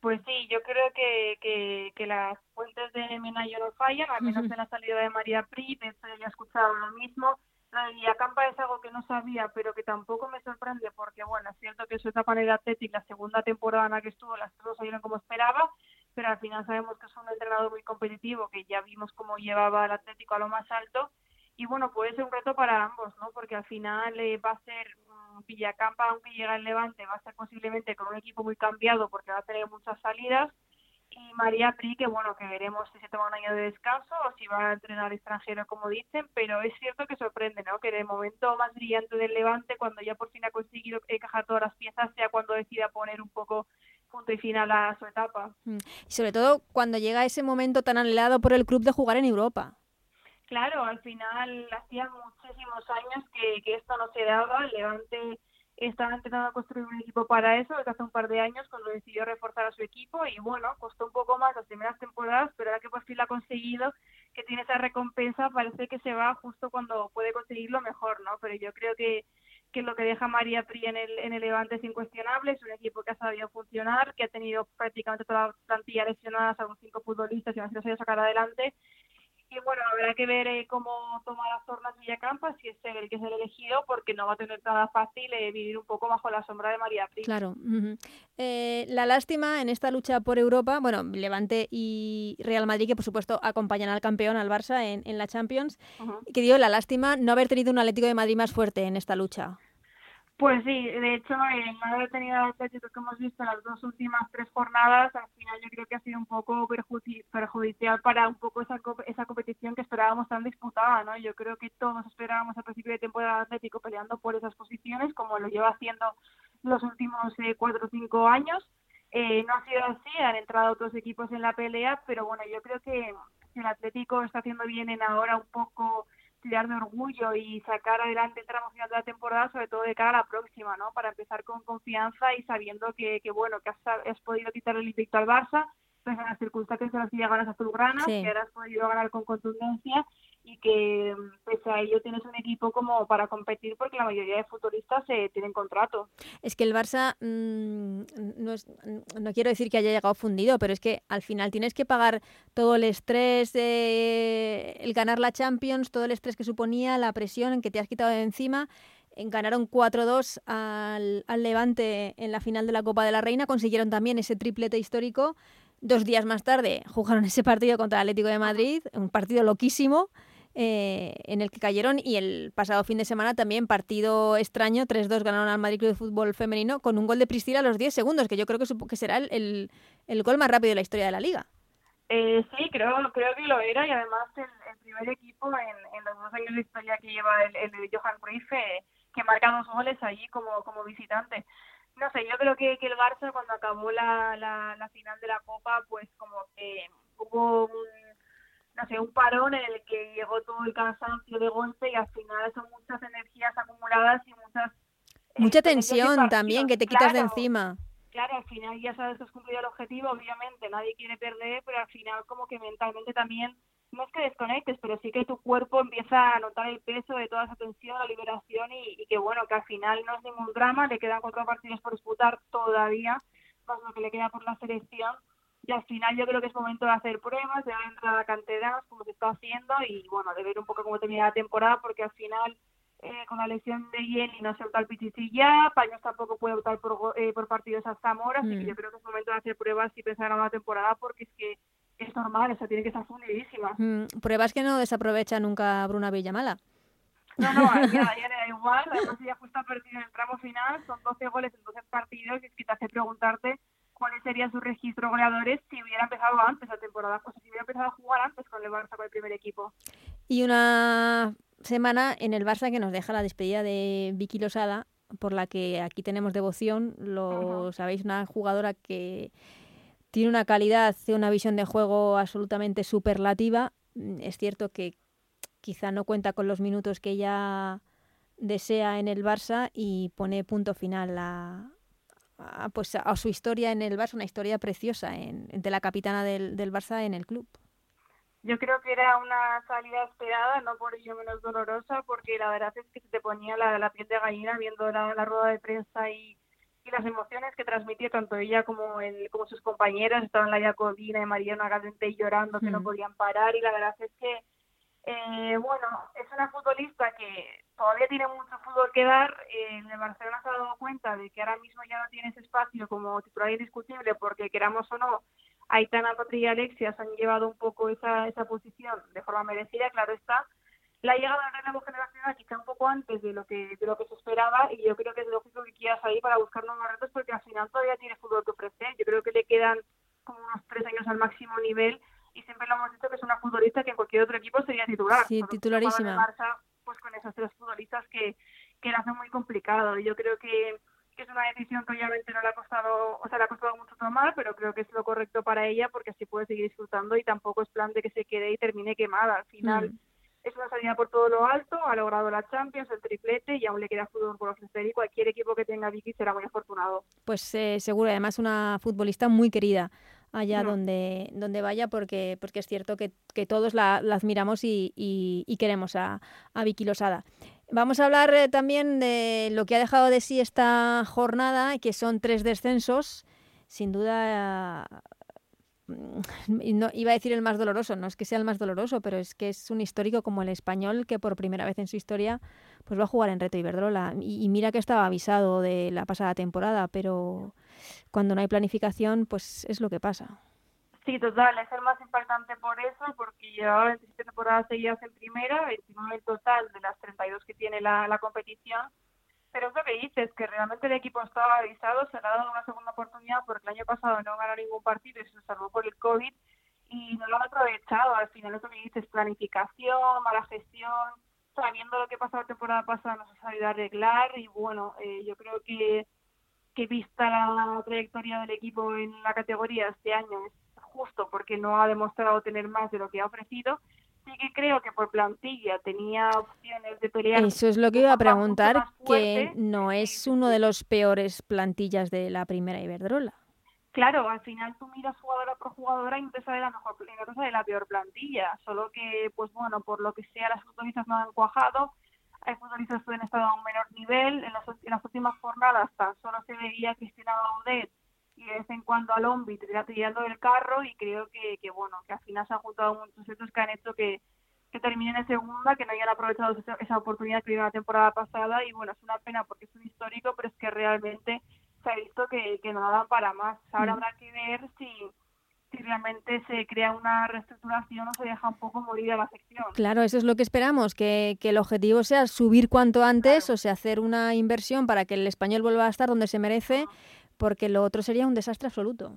Pues sí, yo creo que, que, que las fuentes de Menayo no fallan, al menos en la salida de María Pri, de hecho he escuchado lo mismo. Lo de Villacampa es algo que no sabía, pero que tampoco me sorprende porque, bueno, es cierto que su etapa en el Athletic, la segunda temporada en la que estuvo, las dos salieron como esperaba, pero al final sabemos que es un entrenador muy competitivo, que ya vimos cómo llevaba al Atlético a lo más alto. Y bueno, puede ser un reto para ambos, ¿no? Porque al final eh, va a ser um, Villacampa, aunque llega el Levante, va a ser posiblemente con un equipo muy cambiado porque va a tener muchas salidas. y María Pri, que bueno, que veremos si se toma un año de descanso o si va a entrenar extranjero, como dicen, pero es cierto que sorprende, ¿no? Que en el momento más brillante del Levante, cuando ya por fin ha conseguido encajar todas las piezas, sea cuando decida poner un poco punto y final a su etapa. Mm. Y sobre todo cuando llega ese momento tan anhelado por el club de jugar en Europa. Claro, al final hacía muchísimos años que, que esto no se daba, el Levante estaba intentando construir un equipo para eso desde hace un par de años cuando decidió reforzar a su equipo y bueno, costó un poco más las primeras temporadas, pero ahora que por fin lo ha conseguido, que tiene esa recompensa, parece que se va justo cuando puede conseguirlo mejor, ¿no? Pero yo creo que, que lo que deja María Pri en el, en el Levante es incuestionable, es un equipo que ha sabido funcionar, que ha tenido prácticamente toda la plantilla lesionada, salvo cinco futbolistas y no se ha sacar adelante y bueno, habrá que ver eh, cómo toma las tornas Villacampa, si es el que es el elegido, porque no va a tener nada fácil eh, vivir un poco bajo la sombra de María Pri. Claro. Eh, la lástima en esta lucha por Europa, bueno, Levante y Real Madrid, que por supuesto acompañan al campeón, al Barça, en, en la Champions, que dio la lástima no haber tenido un Atlético de Madrid más fuerte en esta lucha. Pues sí, de hecho, el no haber tenido el Atlético que hemos visto en las dos últimas tres jornadas, al final yo creo que ha sido un poco perjudicial para un poco esa, esa competición que esperábamos tan disputada, ¿no? Yo creo que todos esperábamos al principio de temporada Atlético peleando por esas posiciones, como lo lleva haciendo los últimos eh, cuatro o cinco años. Eh, no ha sido así, han entrado otros equipos en la pelea, pero bueno, yo creo que el Atlético está haciendo bien en ahora un poco de orgullo y sacar adelante el tramo final de la temporada, sobre todo de cara a la próxima, ¿no? Para empezar con confianza y sabiendo que, que bueno, que has, has podido quitar el invicto al Barça, pues en las circunstancias en las que ya ganas azulgranas, que ahora has podido ganar con contundencia y que pese a ello tienes un equipo como para competir porque la mayoría de futbolistas eh, tienen contrato. Es que el Barça mm, no, no quiero decir que haya llegado fundido, pero es que al final tienes que pagar todo el estrés de el ganar la Champions, todo el estrés que suponía, la presión que te has quitado de encima. Ganaron 4-2 al, al Levante en la final de la Copa de la Reina, consiguieron también ese triplete histórico. Dos días más tarde jugaron ese partido contra el Atlético de Madrid, un partido loquísimo eh, en el que cayeron y el pasado fin de semana también partido extraño, 3-2 ganaron al Madrid Club de Fútbol Femenino con un gol de Priscila a los 10 segundos, que yo creo que, que será el, el, gol más rápido de la historia de la liga. Eh, sí, creo, creo que lo era y además el, primer equipo en, los dos años de historia que lleva el, el Johan Cruyff eh, que marca dos goles allí como, como visitante. No sé, yo creo que, que el Barça cuando acabó la, la, la final de la Copa pues como que hubo un no sé, un parón en el que llegó todo el cansancio de golpe y al final son muchas energías acumuladas y muchas... Eh, Mucha tensión también que te quitas de encima. Claro, al final ya sabes que has cumplido el objetivo, obviamente nadie quiere perder, pero al final como que mentalmente también, no es que desconectes, pero sí que tu cuerpo empieza a notar el peso de toda esa tensión, la liberación y, y que bueno, que al final no es ningún drama, le quedan cuatro partidos por disputar todavía, más lo que le queda por la selección y al final yo creo que es momento de hacer pruebas, de entrar a canteranos como se está haciendo y bueno, de ver un poco cómo termina la temporada porque al final eh, con la lesión de Yeli no se opta al Pichichi ya, Paños tampoco puede optar por, eh, por partidos hasta Zamora, así que mm. yo creo que es momento de hacer pruebas y pensar en una temporada porque es que es normal, eso tiene que estar fundidísima. Mm, pruebas que no desaprovecha nunca Bruna Villamala. No, no, a ella, *laughs* le da igual, además ella justo ha perdido en el tramo final, son 12 goles en 12 partidos y es que te hace preguntarte cuáles serían sus registros goleadores si hubiera empezado antes la temporada, o si hubiera empezado a jugar antes con el Barça, con el primer equipo. Y una semana en el Barça que nos deja la despedida de Vicky Losada, por la que aquí tenemos devoción, lo sabéis, una jugadora que tiene una calidad, una visión de juego absolutamente superlativa. Es cierto que quizá no cuenta con los minutos que ella desea en el Barça y pone punto final a, a, pues a, su historia en el Barça, una historia preciosa en, de la capitana del, del Barça en el club. Yo creo que era una salida esperada, no por ello menos dolorosa, porque la verdad es que se te ponía la, la piel de gallina viendo la, la rueda de prensa y, y, las emociones que transmitía tanto ella como el, como sus compañeras. Estaban la Jacobina y Mariana Galente llorando que no podían parar y la verdad es que eh, bueno, es una futbolista que todavía tiene mucho fútbol que dar. Eh, el Barcelona se ha dado cuenta de que ahora mismo ya no tiene ese espacio como titular indiscutible porque queramos o no, Aitana, Patria y Alexia se han llevado un poco esa, esa posición de forma merecida, claro está. La llegada del relevo generacional quizá un poco antes de lo que de lo que se esperaba y yo creo que es lógico que quiera salir para buscar nuevos retos porque al final todavía tiene fútbol que ofrecer. Yo creo que le quedan como unos tres años al máximo nivel y siempre lo hemos dicho que es una futbolista que en cualquier otro equipo sería titular. Sí, titularísima. pues con esos tres futbolistas que, que lo hacen muy complicado. Y yo creo que, que, es una decisión que obviamente no le ha costado, o sea, le ha costado mucho tomar, pero creo que es lo correcto para ella porque así puede seguir disfrutando y tampoco es plan de que se quede y termine quemada. Al final. Mm es una salida por todo lo alto, ha logrado la Champions, el triplete y aún le queda fútbol por ofrecer y cualquier equipo que tenga Vicky será muy afortunado. Pues eh, seguro, además una futbolista muy querida allá donde, donde vaya porque, porque es cierto que, todos la, admiramos y, queremos a, a, Vicky Losada. Vamos a hablar eh, también de lo que ha dejado de sí esta jornada, que son tres descensos. Sin duda no, iba a decir el más doloroso, no es que sea el más doloroso, pero es que es un histórico como el español que por primera vez en su historia pues va a jugar en Reto Iberdrola. Y, y mira que estaba avisado de la pasada temporada, pero cuando no hay planificación, pues es lo que pasa. Sí, total, es el más importante por eso, porque llevaba 27 temporadas seguidas en primera, 29 en total de las 32 que tiene la, la competición, pero es lo que dices, que realmente el equipo estaba avisado, se le ha dado una segunda oportunidad porque el año pasado no ganó ningún partido y se salvó por el COVID y no lo han aprovechado. Al final es lo que dices, planificación, mala gestión, sabiendo lo que pasó la temporada pasada no se ha sabido arreglar y bueno, eh, yo creo que, que vista la trayectoria del equipo en la categoría este año es justo porque no ha demostrado tener más de lo que ha ofrecido sí que creo que por plantilla tenía opciones de pelear. Eso es lo que iba a preguntar, que no es uno de los peores plantillas de la primera Iberdrola. Claro, al final tú miras jugadora por jugadora y no te sale la mejor no de la peor plantilla, solo que, pues bueno, por lo que sea, las futbolistas no han cuajado, hay futbolistas que han estado a un menor nivel, en las, en las últimas jornadas tan solo se veía Cristina Baudet y de vez en cuando al Lombi tirando del carro y creo que, que, bueno, que al final se han juntado muchos hechos que han hecho que, que terminen en segunda, que no hayan aprovechado esa, oportunidad que vino la temporada pasada y bueno, es una pena porque es un histórico, pero es que realmente se ha visto que, que no dan para más. Ahora mm. habrá que ver si, si realmente se crea una reestructuración o se deja un poco morir a la sección. Claro, eso es lo que esperamos, que, que el objetivo sea subir cuanto antes, o sea, hacer una inversión para que el español vuelva a estar donde se merece porque lo otro sería un desastre absoluto.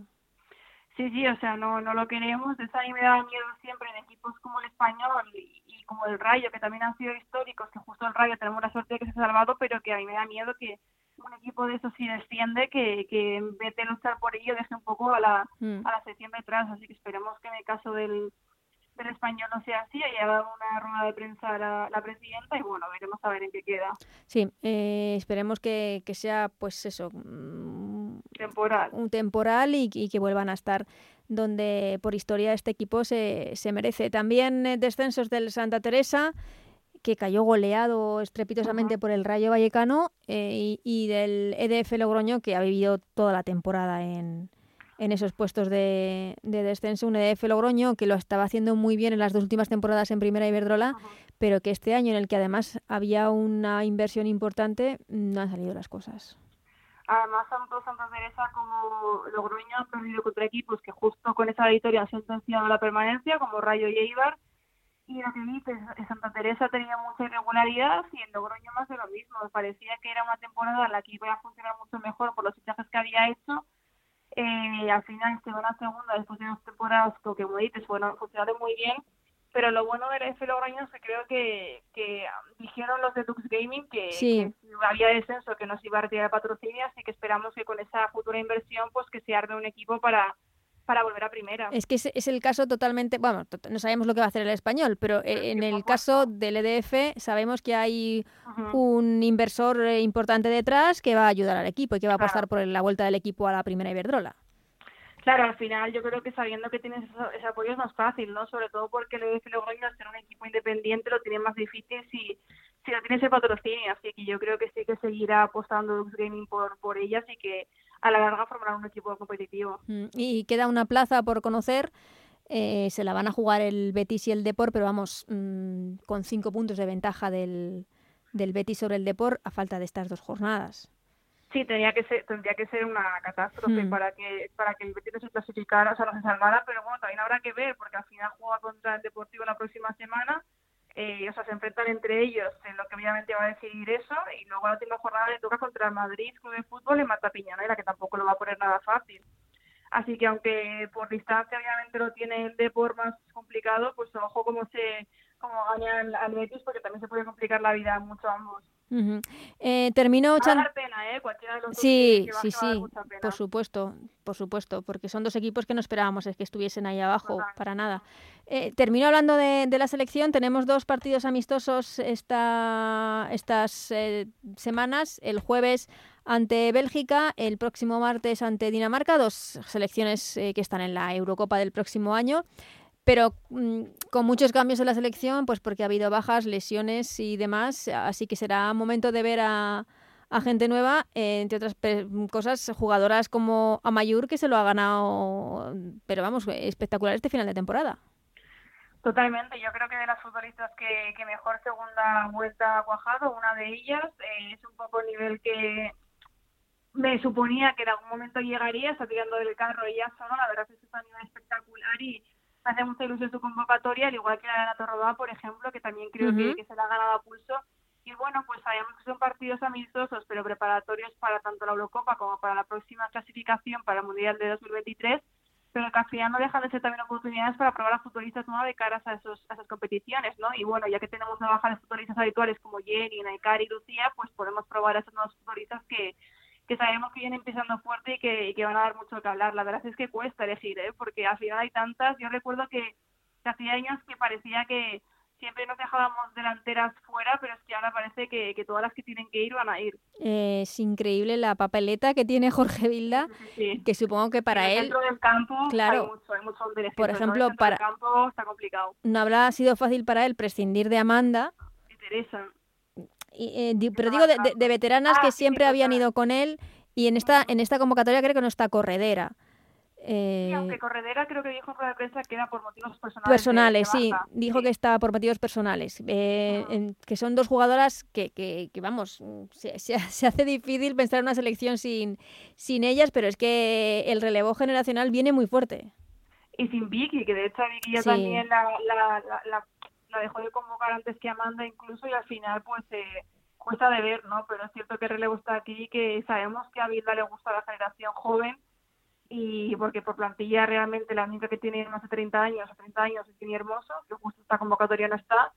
Sí, sí, o sea, no, no lo queremos. Eso a mí me da miedo siempre en equipos como el Español y, como el Rayo, que también han sido históricos, que justo el Rayo tenemos la suerte de que se ha salvado, pero que a mí me da miedo que un equipo de esos si desciende, que, que en vez de luchar por ello deje un poco a la, mm. a la sección detrás. Así que esperemos que en el caso del, del español no sea así, haya dado una rueda de prensa a la, presidenta y bueno, veremos a ver en qué queda. Sí, eh, esperemos que, que sea pues eso, temporal. Un temporal y, que vuelvan a estar donde por historia este equipo se, se merece. También eh, descensos del Santa Teresa que cayó goleado estrepitosamente por el Rayo Vallecano eh, y, del EDF Logroño que ha vivido toda la temporada en, en esos puestos de, de, descenso. Un EDF Logroño que lo estaba haciendo muy bien en las dos últimas temporadas en Primera Iberdrola, pero que este año en el que además había una inversión importante no han salido las cosas. Además, tanto Santa Teresa como Logroño han perdido contra equipos que justo con esa victoria han sentenciado la permanencia, como Rayo y Eibar. Y lo que dices, Santa Teresa tenía mucha irregularidad y en Logroño más de lo mismo. Parecía que era una temporada en la que iba a funcionar mucho mejor por los fichajes que había hecho. Eh, al final se van a segunda después de dos temporadas que, como dices, bueno, funcionaron muy bien pero lo bueno del F que creo que, que dijeron los de Lux Gaming que, había descenso, que nos iba a retirar patrocinio, así que esperamos que con esa futura inversión pues que se arme un equipo para para volver a primera. Es que es, el caso totalmente, bueno, no sabemos lo que va a hacer el español, pero en el caso del EDF sabemos que hay un inversor eh, importante detrás que va a ayudar al equipo y que va a pasar por la vuelta del equipo a la primera Iberdrola. Claro, al final yo creo que sabiendo que tienes ese apoyo es más fácil, ¿no? Sobre todo porque el EDF Logroño, al ser un equipo independiente, lo tiene más difícil si, si no tiene ese patrocinio. Así que yo creo que sí que seguirá apostando Lux Gaming por, por ellas y que a la larga formará un equipo competitivo. Mm, y queda una plaza por conocer. Eh, se la van a jugar el Betis y el Depor, pero vamos, mm, con cinco puntos de ventaja del, del Betis sobre el Depor a falta de estas dos jornadas. Sí, tenía que ser, tendría que ser una catástrofe hmm. para que para que el Betis no se clasificara, o sea, no se salvara, pero bueno, también habrá que ver, porque al final juega contra el Deportivo la próxima semana, eh, o sea, se enfrentan entre ellos en lo que obviamente va a decidir eso, y luego la última jornada le toca contra el Madrid Club de Fútbol en Mata Piñonera, que tampoco lo va a poner nada fácil. Así que aunque por distancia obviamente lo tiene el Depor más complicado, pues ojo cómo se cómo gana al Betis porque también se puede complicar la vida mucho a ambos. Eh, terminó Va a dar pena, ¿eh? Cualquiera de los dos Sí, que sí, sí, por supuesto, por supuesto, porque son dos equipos que no esperábamos es que estuviesen ahí abajo, Total. para nada. Eh, termino hablando de, de la selección, tenemos dos partidos amistosos esta, estas eh, semanas, el jueves ante Bélgica, el próximo martes ante Dinamarca, dos selecciones eh, que están en la Eurocopa del próximo año. Pero mm, con muchos cambios en la selección, pues porque ha habido bajas, lesiones y demás, así que será momento de ver a, gente nueva, entre otras cosas, jugadoras como Amayur, que se lo ha ganado, pero vamos, espectacular este final de temporada. Totalmente, yo creo que de las futbolistas que, que mejor segunda vuelta ha cuajado, una de ellas eh, es un poco el nivel que me suponía que en algún momento llegaría, está tirando del carro ella sola, la verdad es que está a nivel espectacular y me hace mucha ilusión su convocatoria, al igual que la de Ana Torrodá, por ejemplo, que también creo que, se la ha ganado a pulso. Y bueno, pues sabemos que son partidos amistosos, pero preparatorios para tanto la Eurocopa como para la próxima clasificación para el Mundial de 2023 pero que al final no dejan de ser también oportunidades para probar a futbolistas nuevas de caras a, esos, a esas competiciones, ¿no? Y bueno, ya que tenemos una baja de futbolistas habituales como Jenny, Naikari y Lucía, pues podemos probar a esos nuevos futbolistas que, que sabemos que vienen empezando fuerte y que, y que van a dar mucho que hablar. La verdad es que cuesta elegir, ¿eh? Porque al final hay tantas. Yo recuerdo que, hacía años que parecía que siempre nos dejábamos delanteras fuera, pero es que ahora parece que, que todas las que tienen que ir van a ir. Eh, es increíble la papeleta que tiene Jorge Vilda, Sí. que supongo que para en el él centro del campo claro. hay mucho, hay mucho Por ejemplo, para- del campo está complicado. no habrá sido fácil para él prescindir de Amanda, Y Teresa. Y, eh, di- pero digo de, de- de veteranas Ah, que sí, siempre habían ido con él y en esta, en esta convocatoria creo que no está Corredera. Sí, Eh, aunque Corredera creo que dijo en rueda de prensa que era por motivos personales. personales, de sí, dijo Sí. que está por motivos personales, eh, en- que son dos jugadoras que, que, que, vamos, se, se- *laughs* se hace difícil pensar en una selección sin, sin ellas, pero es que el relevo generacional viene muy fuerte. Y sin Vicky, que de hecho Vicky ya Sí. también la, la, la, la, la dejó de convocar antes que Amanda incluso y al final pues eh, cuesta de ver, ¿no? Pero es cierto que el relevo está aquí, que sabemos que a Vilda le gusta la generación joven y porque por plantilla realmente la única que tiene más de 30 años o 30 años es Tini Hermoso, que justo esta convocatoria no está.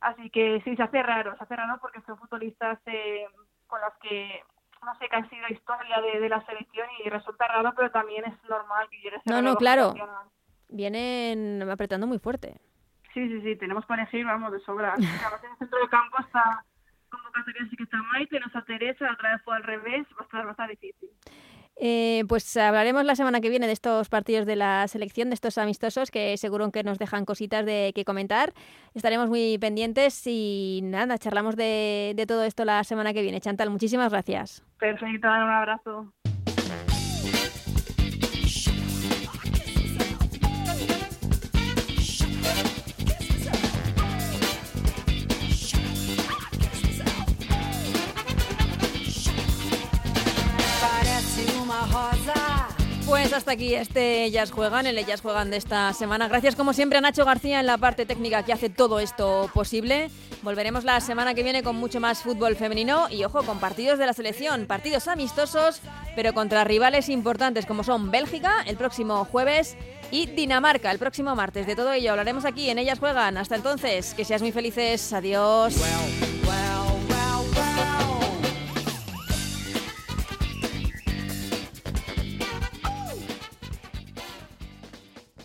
Así que sí, se hace raro, se hace raro porque son futbolistas eh, con los que, no sé, que han sido historia de, de la selección y resulta raro, pero también es normal que ese No, no, claro. Vienen apretando muy fuerte. Sí, sí, sí, tenemos para elegir, vamos, de sobra. Además, en el centro del campo está convocatoria, sí que está Maite, no está Teresa, otra vez fue al revés, va a estar, va a estar difícil. Eh, pues hablaremos la semana que viene de estos partidos de la selección, de estos amistosos, que seguro que nos dejan cositas de que comentar. Estaremos muy pendientes y nada, charlamos de, de todo esto la semana que viene. Chantal, muchísimas gracias. Perfecto, un abrazo. Pues hasta aquí este Ellas Juegan, el Ellas Juegan de esta semana. Gracias como siempre a Nacho García en la parte técnica que hace todo esto posible. Volveremos la semana que viene con mucho más fútbol femenino y ojo, con partidos de la selección, partidos amistosos, pero contra rivales importantes como son Bélgica el próximo jueves y Dinamarca el próximo martes. De todo ello hablaremos aquí en Ellas Juegan. Hasta entonces, que seas muy felices. Adiós. Well,